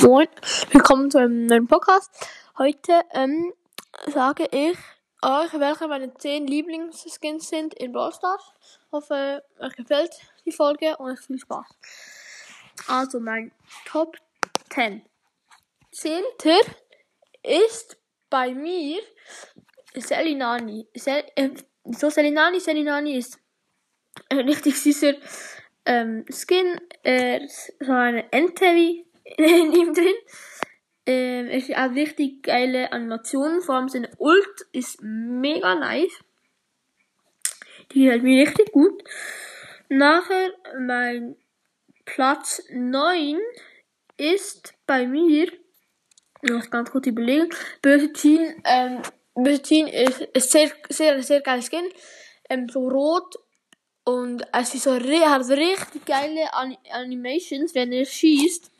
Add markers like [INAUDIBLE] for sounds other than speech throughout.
Moin, willkommen zu einem neuen Podcast. Heute ähm, sage ich euch, welche meine 10 Lieblingsskins sind in Brawl Stars. Hoffe, euch gefällt die Folge und euch viel Spaß. Also mein Top 10. Zehnter ist bei mir Selinani. Sel äh, so Selinani, Selinani ist ein richtig süßer ähm, Skin. Äh, so eine Entei [LAUGHS] in ihm drin. Ähm, es hat richtig geile Animationen, vor allem seine Ult ist mega nice. Die gefällt mir richtig gut. Nachher mein Platz 9 ist bei mir, ich muss ganz kurz überlegen, Böse Teen, ähm, Böse Teen ist, ist sehr, sehr, sehr geiles Skin. Ähm, so rot und es ist so, hat richtig geile An Animations, wenn er schießt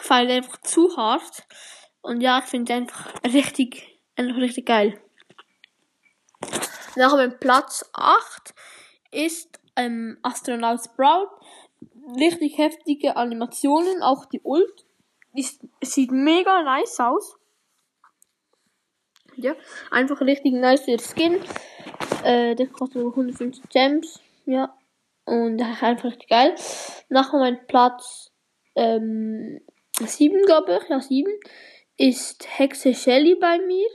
feiere einfach zu hart. Und ja, ich finde einfach richtig, einfach richtig geil. Nach dem Platz 8 ist ähm, Astronaut Sprout. Richtig heftige Animationen, auch die Ult. Die sieht mega nice aus. Ja, einfach richtig nice Skin. Äh, der kostet 150 Gems. Ja. Und einfach richtig geil. Nachher mein Platz ähm, 7, glaube ich, ja 7, ist Hexe Shelly bei mir.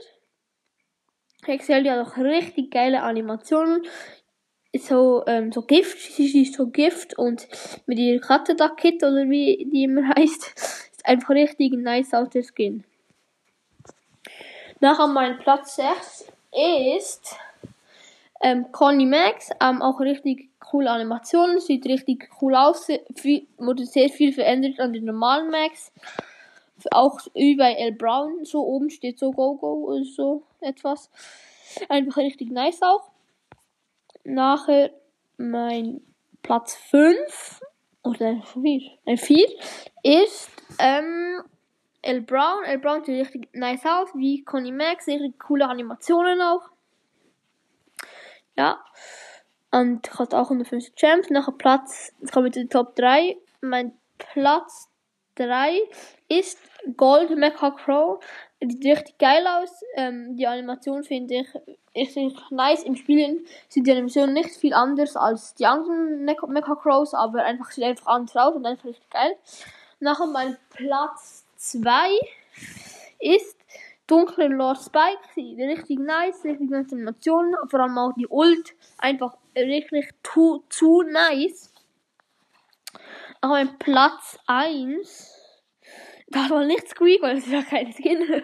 Hexe Shelly hat auch richtig geile Animationen. So, ähm, so Gift, sie ist so Gift und mit ihrer Katze da Kit oder wie die immer [LAUGHS] heißt, ist einfach richtig nice aus der Skin. Nachher mein Platz 6 ist ähm, Conny Max, ähm, auch richtig coole Animationen, sieht richtig cool aus, viel, wurde sehr viel verändert an den normalen Max. Auch wie bei L Brown, so oben steht so Go-Go oder so etwas. Einfach richtig nice auch. Nachher mein Platz 5 oder 4, äh, 4 ist ähm, L Brown. L Brown sieht richtig nice aus, wie Conny Max, richtig coole Animationen auch. Ja. Und hat auch 150 Champs. Nachher Platz, jetzt kommen wir zu den Top 3. Mein Platz 3 ist Gold Mecha Crow. Die sieht richtig geil aus. Ähm, die Animation finde ich richtig nice. Im Spielen sind die Animationen nicht viel anders als die anderen Mecha Crows, aber einfach sieht einfach anders aus und einfach richtig geil. Nachher mein Platz 2 ist dunkle Lord Spike. Richtig nice, richtig nice Animationen. Vor allem auch die Ult. Einfach wirklich zu, zu nice. Aber mein Platz 1, da war nicht Squeak, weil es ja kein Skin [LAUGHS]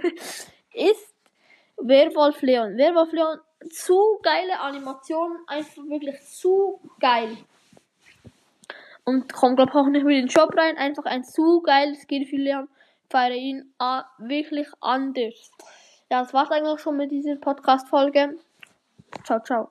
ist Werwolf Leon. Werwolf Leon, zu geile Animationen, einfach wirklich zu geil. Und kommt, glaube ich, auch nicht mit in den Shop rein. Einfach ein zu geiles Skin für Leon feiere ihn uh, wirklich anders. Ja, das war's eigentlich schon mit dieser Podcast-Folge. Ciao, ciao.